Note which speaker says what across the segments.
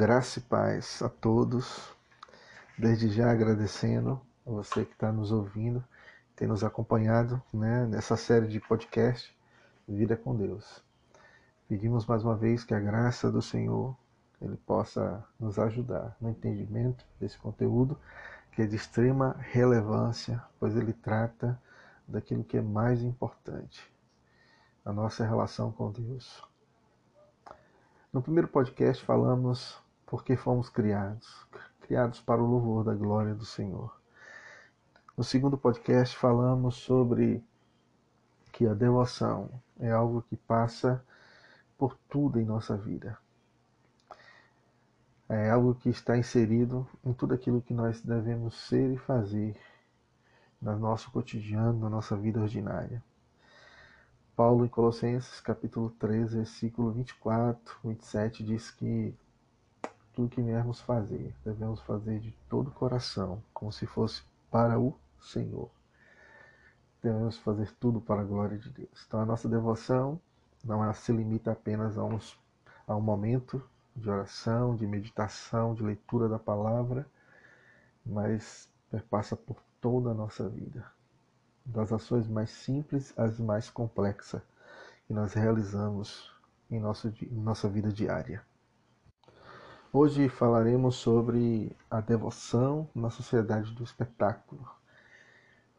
Speaker 1: Graça e paz a todos. Desde já agradecendo a você que está nos ouvindo, tem nos acompanhado né, nessa série de podcast Vida com Deus. Pedimos mais uma vez que a graça do Senhor ele possa nos ajudar no entendimento desse conteúdo que é de extrema relevância, pois ele trata daquilo que é mais importante, a nossa relação com Deus. No primeiro podcast falamos por que fomos criados, criados para o louvor da glória do Senhor. No segundo podcast falamos sobre que a devoção é algo que passa por tudo em nossa vida. É algo que está inserido em tudo aquilo que nós devemos ser e fazer no nosso cotidiano, na nossa vida ordinária. Paulo em Colossenses capítulo 3, versículo 24, 27 diz que que viermos fazer, devemos fazer de todo o coração, como se fosse para o Senhor. Devemos fazer tudo para a glória de Deus. Então a nossa devoção não se limita apenas a, uns, a um momento de oração, de meditação, de leitura da palavra, mas passa por toda a nossa vida das ações mais simples às mais complexas que nós realizamos em, nosso, em nossa vida diária. Hoje falaremos sobre a devoção na sociedade do espetáculo.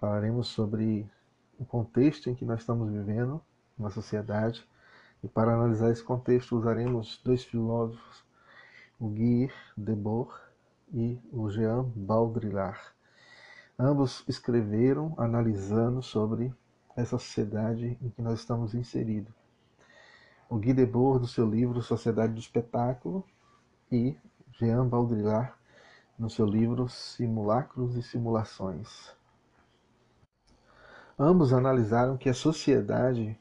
Speaker 1: Falaremos sobre o contexto em que nós estamos vivendo na sociedade e para analisar esse contexto usaremos dois filósofos, o Guy Debord e o Jean Baudrillard Ambos escreveram analisando sobre essa sociedade em que nós estamos inseridos. O Guy Debord, no seu livro Sociedade do Espetáculo, e Jean Baudrillard, no seu livro Simulacros e Simulações. Ambos analisaram que a sociedade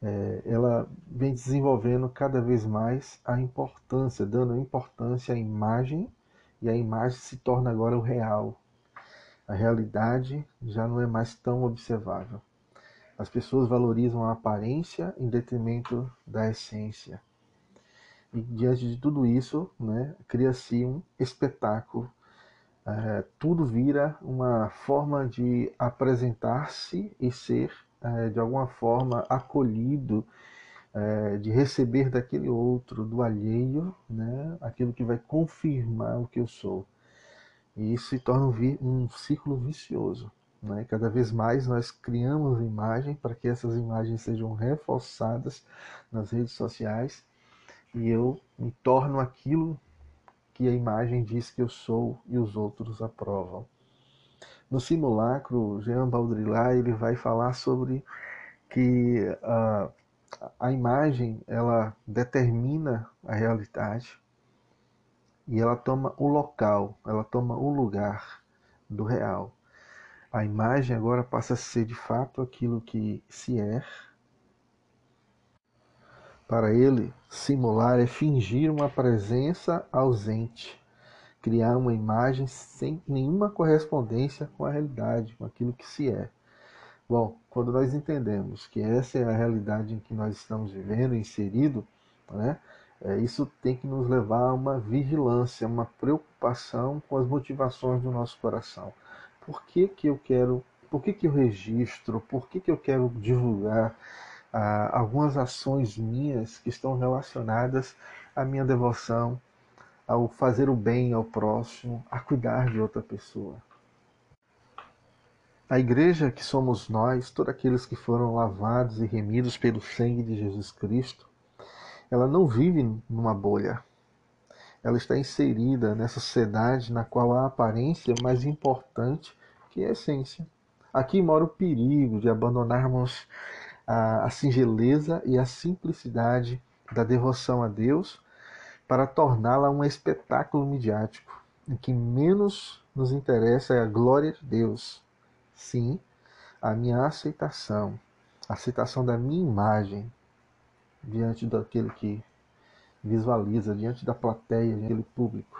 Speaker 1: é, ela vem desenvolvendo cada vez mais a importância, dando importância à imagem, e a imagem se torna agora o real, a realidade já não é mais tão observável. As pessoas valorizam a aparência em detrimento da essência. E diante de tudo isso, né, cria-se um espetáculo. É, tudo vira uma forma de apresentar-se e ser, é, de alguma forma, acolhido, é, de receber daquele outro, do alheio, né, aquilo que vai confirmar o que eu sou. E isso se torna um, um ciclo vicioso. Né? Cada vez mais nós criamos imagem para que essas imagens sejam reforçadas nas redes sociais e eu me torno aquilo que a imagem diz que eu sou e os outros aprovam. No simulacro, Jean Baudrillard ele vai falar sobre que a, a imagem ela determina a realidade e ela toma o local, ela toma o lugar do real. A imagem agora passa a ser de fato aquilo que se é. Para ele, simular é fingir uma presença ausente, criar uma imagem sem nenhuma correspondência com a realidade, com aquilo que se é. Bom, quando nós entendemos que essa é a realidade em que nós estamos vivendo, inserido, né, é, isso tem que nos levar a uma vigilância, uma preocupação com as motivações do nosso coração. Por que, que eu quero, por que, que eu registro, por que, que eu quero divulgar algumas ações minhas que estão relacionadas à minha devoção, ao fazer o bem ao próximo, a cuidar de outra pessoa. A igreja que somos nós, todos aqueles que foram lavados e remidos pelo sangue de Jesus Cristo, ela não vive numa bolha. Ela está inserida nessa sociedade na qual a aparência é mais importante que a essência. Aqui mora o perigo de abandonarmos a, a singeleza e a simplicidade da devoção a Deus para torná-la um espetáculo midiático, em que menos nos interessa é a glória de Deus. Sim, a minha aceitação, a aceitação da minha imagem, diante daquele que visualiza, diante da plateia, daquele público.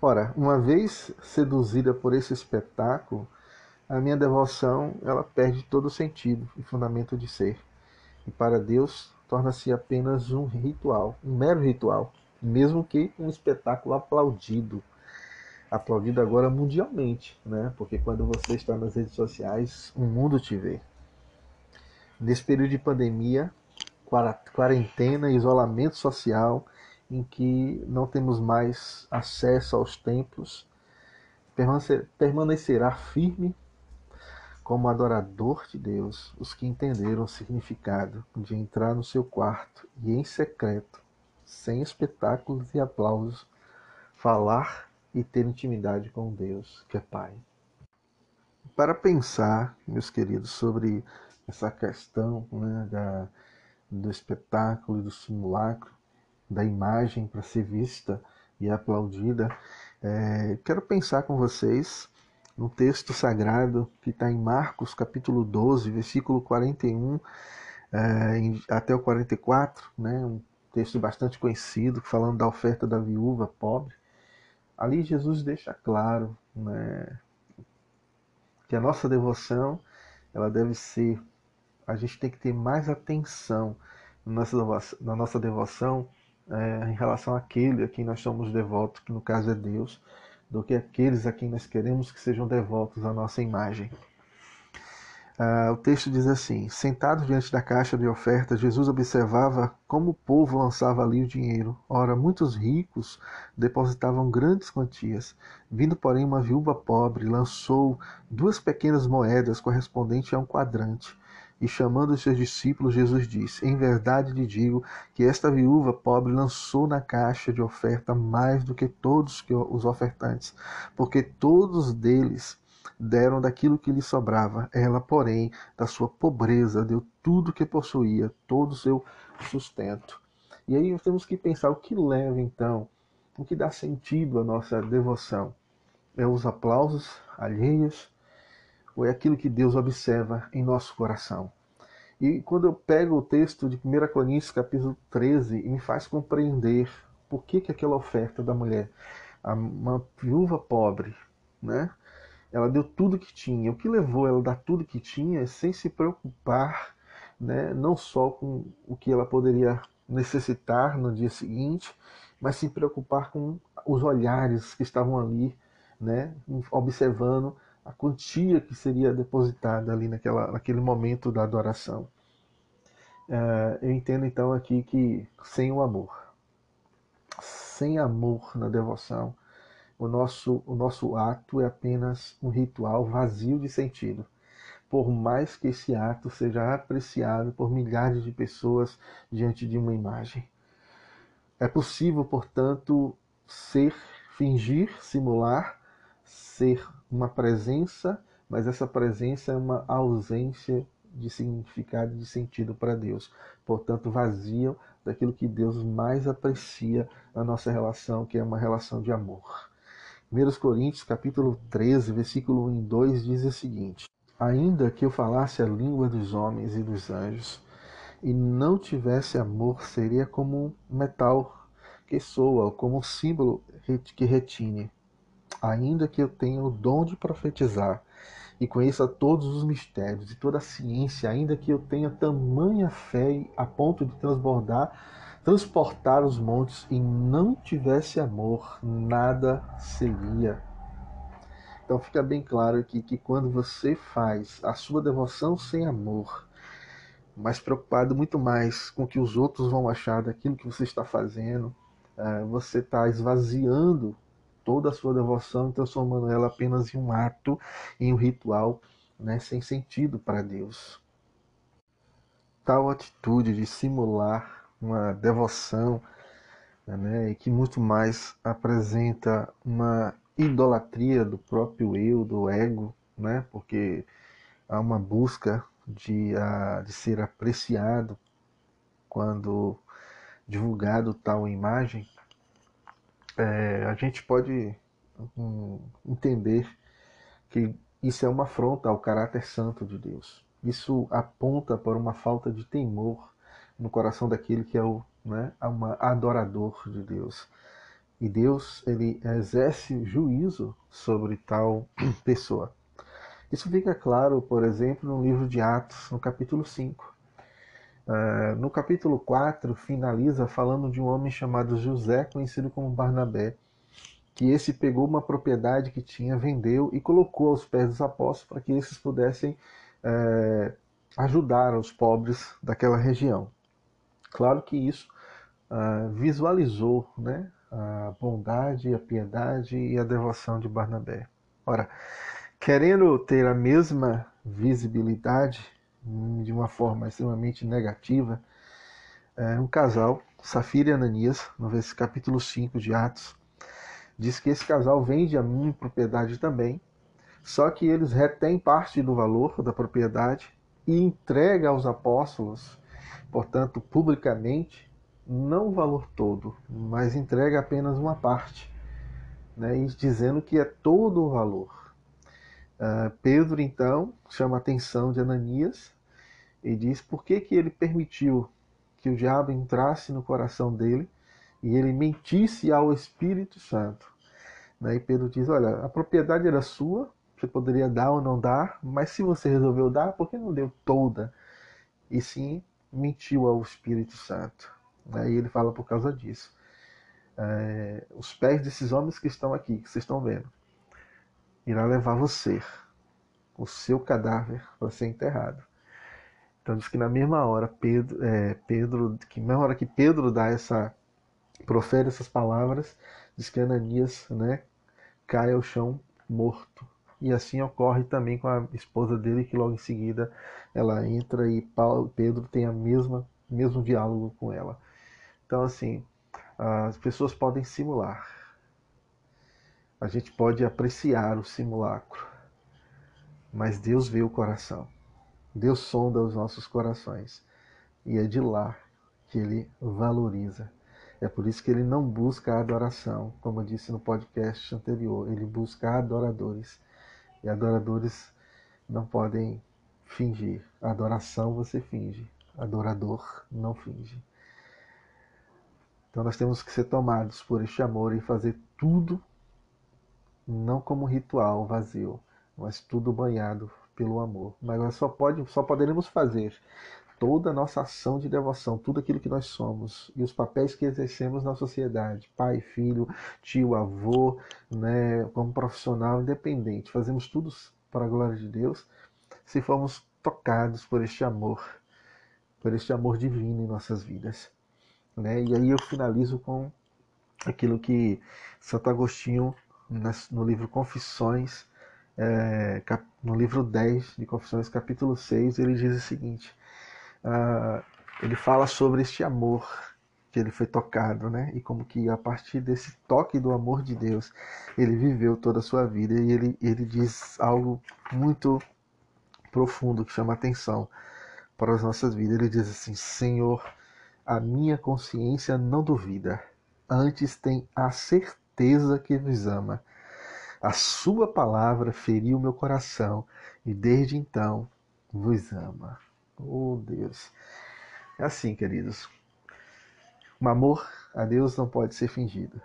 Speaker 1: Ora, uma vez seduzida por esse espetáculo, a minha devoção ela perde todo o sentido e fundamento de ser. E para Deus torna-se apenas um ritual, um mero ritual, mesmo que um espetáculo aplaudido, aplaudido agora mundialmente, né? Porque quando você está nas redes sociais, o mundo te vê. Nesse período de pandemia, quarentena, isolamento social, em que não temos mais acesso aos templos, permanecerá firme como adorador de Deus os que entenderam o significado de entrar no seu quarto e em secreto, sem espetáculos e aplausos, falar e ter intimidade com Deus, que é Pai. Para pensar, meus queridos, sobre essa questão né, da, do espetáculo e do simulacro, da imagem para ser vista e aplaudida, é, quero pensar com vocês no texto sagrado que está em Marcos capítulo 12, versículo 41 é, até o 44, né, um texto bastante conhecido, falando da oferta da viúva pobre. Ali Jesus deixa claro né, que a nossa devoção ela deve ser, a gente tem que ter mais atenção na nossa, na nossa devoção é, em relação àquele a quem nós somos devotos, que no caso é Deus, do que aqueles a quem nós queremos que sejam devotos à nossa imagem. Uh, o texto diz assim: Sentado diante da caixa de ofertas, Jesus observava como o povo lançava ali o dinheiro. Ora, muitos ricos depositavam grandes quantias. Vindo, porém, uma viúva pobre, lançou duas pequenas moedas correspondentes a um quadrante. E chamando os seus discípulos, Jesus disse: Em verdade lhe digo que esta viúva pobre lançou na caixa de oferta mais do que todos os ofertantes, porque todos deles deram daquilo que lhe sobrava. Ela, porém, da sua pobreza, deu tudo o que possuía, todo o seu sustento. E aí temos que pensar o que leva então, o que dá sentido à nossa devoção. É os aplausos alheios, ou é aquilo que Deus observa em nosso coração. E quando eu pego o texto de 1 Coríntios, capítulo 13, e me faz compreender por que, que aquela oferta da mulher, uma viúva pobre, né? Ela deu tudo que tinha. O que levou ela a dar tudo que tinha sem se preocupar, né? não só com o que ela poderia necessitar no dia seguinte, mas se preocupar com os olhares que estavam ali, né? observando a quantia que seria depositada ali naquela, naquele momento da adoração. Uh, eu entendo então aqui que sem o amor, sem amor na devoção, o nosso, o nosso ato é apenas um ritual vazio de sentido. Por mais que esse ato seja apreciado por milhares de pessoas diante de uma imagem. É possível, portanto, ser, fingir, simular, ser uma presença, mas essa presença é uma ausência de significado e de sentido para Deus. Portanto, vazio daquilo que Deus mais aprecia na nossa relação, que é uma relação de amor. 1 Coríntios capítulo 13, versículo 1 e 2 diz o seguinte: Ainda que eu falasse a língua dos homens e dos anjos, e não tivesse amor, seria como um metal que soa, como um símbolo que retine ainda que eu tenha o dom de profetizar e conheça todos os mistérios e toda a ciência, ainda que eu tenha tamanha fé a ponto de transbordar, transportar os montes e não tivesse amor, nada seria. Então fica bem claro aqui que quando você faz a sua devoção sem amor, mas preocupado muito mais com o que os outros vão achar daquilo que você está fazendo, eh, você está esvaziando toda a sua devoção transformando ela apenas em um ato, em um ritual né, sem sentido para Deus. Tal atitude de simular uma devoção né, e que muito mais apresenta uma idolatria do próprio eu, do ego, né, porque há uma busca de, a, de ser apreciado quando divulgado tal imagem, é, a gente pode um, entender que isso é uma afronta ao caráter santo de Deus. Isso aponta para uma falta de temor no coração daquele que é o né, uma adorador de Deus. E Deus ele exerce juízo sobre tal pessoa. Isso fica claro, por exemplo, no livro de Atos, no capítulo 5. Uh, no capítulo 4, finaliza falando de um homem chamado José, conhecido como Barnabé, que esse pegou uma propriedade que tinha, vendeu e colocou aos pés dos apóstolos para que esses pudessem uh, ajudar os pobres daquela região. Claro que isso uh, visualizou né, a bondade, a piedade e a devoção de Barnabé. Ora, querendo ter a mesma visibilidade, de uma forma extremamente negativa, é, um casal, Safira e Ananias, no capítulo 5 de Atos, diz que esse casal vende a minha propriedade também, só que eles retêm parte do valor da propriedade e entrega aos apóstolos, portanto, publicamente, não o valor todo, mas entrega apenas uma parte, né, dizendo que é todo o valor. Uh, Pedro, então, chama a atenção de Ananias e diz por que, que ele permitiu que o diabo entrasse no coração dele e ele mentisse ao Espírito Santo. Né? E Pedro diz: Olha, a propriedade era sua, você poderia dar ou não dar, mas se você resolveu dar, por que não deu toda? E sim mentiu ao Espírito Santo. Né? E ele fala por causa disso. É, os pés desses homens que estão aqui, que vocês estão vendo, irá levar você, o seu cadáver, para ser enterrado. Diz que na mesma hora Pedro, é, Pedro, que na mesma hora que Pedro dá essa, profere essas palavras, diz que Ananias, né, cai ao chão morto. E assim ocorre também com a esposa dele, que logo em seguida ela entra e Paulo, Pedro tem a mesma mesmo diálogo com ela. Então assim, as pessoas podem simular, a gente pode apreciar o simulacro, mas Deus vê o coração. Deus sonda os nossos corações e é de lá que ele valoriza. É por isso que ele não busca a adoração, como eu disse no podcast anterior, ele busca adoradores. E adoradores não podem fingir. Adoração você finge, adorador não finge. Então nós temos que ser tomados por este amor e fazer tudo não como ritual vazio, mas tudo banhado pelo amor. Mas nós só, pode, só poderemos fazer toda a nossa ação de devoção, tudo aquilo que nós somos e os papéis que exercemos na sociedade, pai, filho, tio, avô, né, como profissional independente, fazemos tudo para a glória de Deus, se formos tocados por este amor, por este amor divino em nossas vidas. Né? E aí eu finalizo com aquilo que Santo Agostinho no livro Confissões, é, no livro 10 de Confissões, capítulo 6, ele diz o seguinte: uh, ele fala sobre este amor que ele foi tocado, né? E como que a partir desse toque do amor de Deus, ele viveu toda a sua vida. E ele, ele diz algo muito profundo que chama atenção para as nossas vidas. Ele diz assim: Senhor, a minha consciência não duvida, antes tem a certeza que vos ama. A sua palavra feriu meu coração e desde então vos ama. Oh Deus. É assim, queridos. O amor a Deus não pode ser fingido.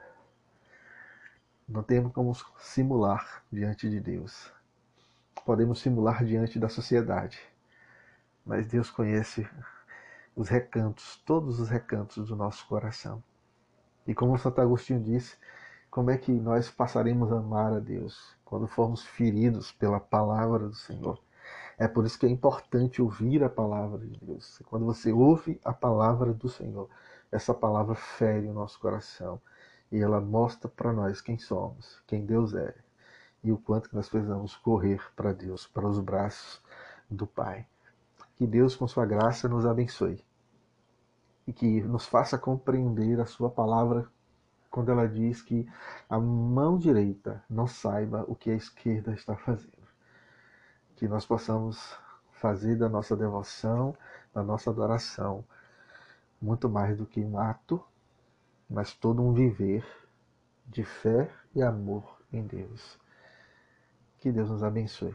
Speaker 1: Não temos como simular diante de Deus. Podemos simular diante da sociedade. Mas Deus conhece os recantos, todos os recantos do nosso coração. E como Santo Agostinho disse, como é que nós passaremos a amar a Deus quando formos feridos pela palavra do Senhor? É por isso que é importante ouvir a palavra de Deus. Quando você ouve a palavra do Senhor, essa palavra fere o nosso coração e ela mostra para nós quem somos, quem Deus é e o quanto que nós precisamos correr para Deus, para os braços do Pai. Que Deus, com sua graça, nos abençoe e que nos faça compreender a sua palavra quando ela diz que a mão direita não saiba o que a esquerda está fazendo. Que nós possamos fazer da nossa devoção, da nossa adoração, muito mais do que um ato, mas todo um viver de fé e amor em Deus. Que Deus nos abençoe.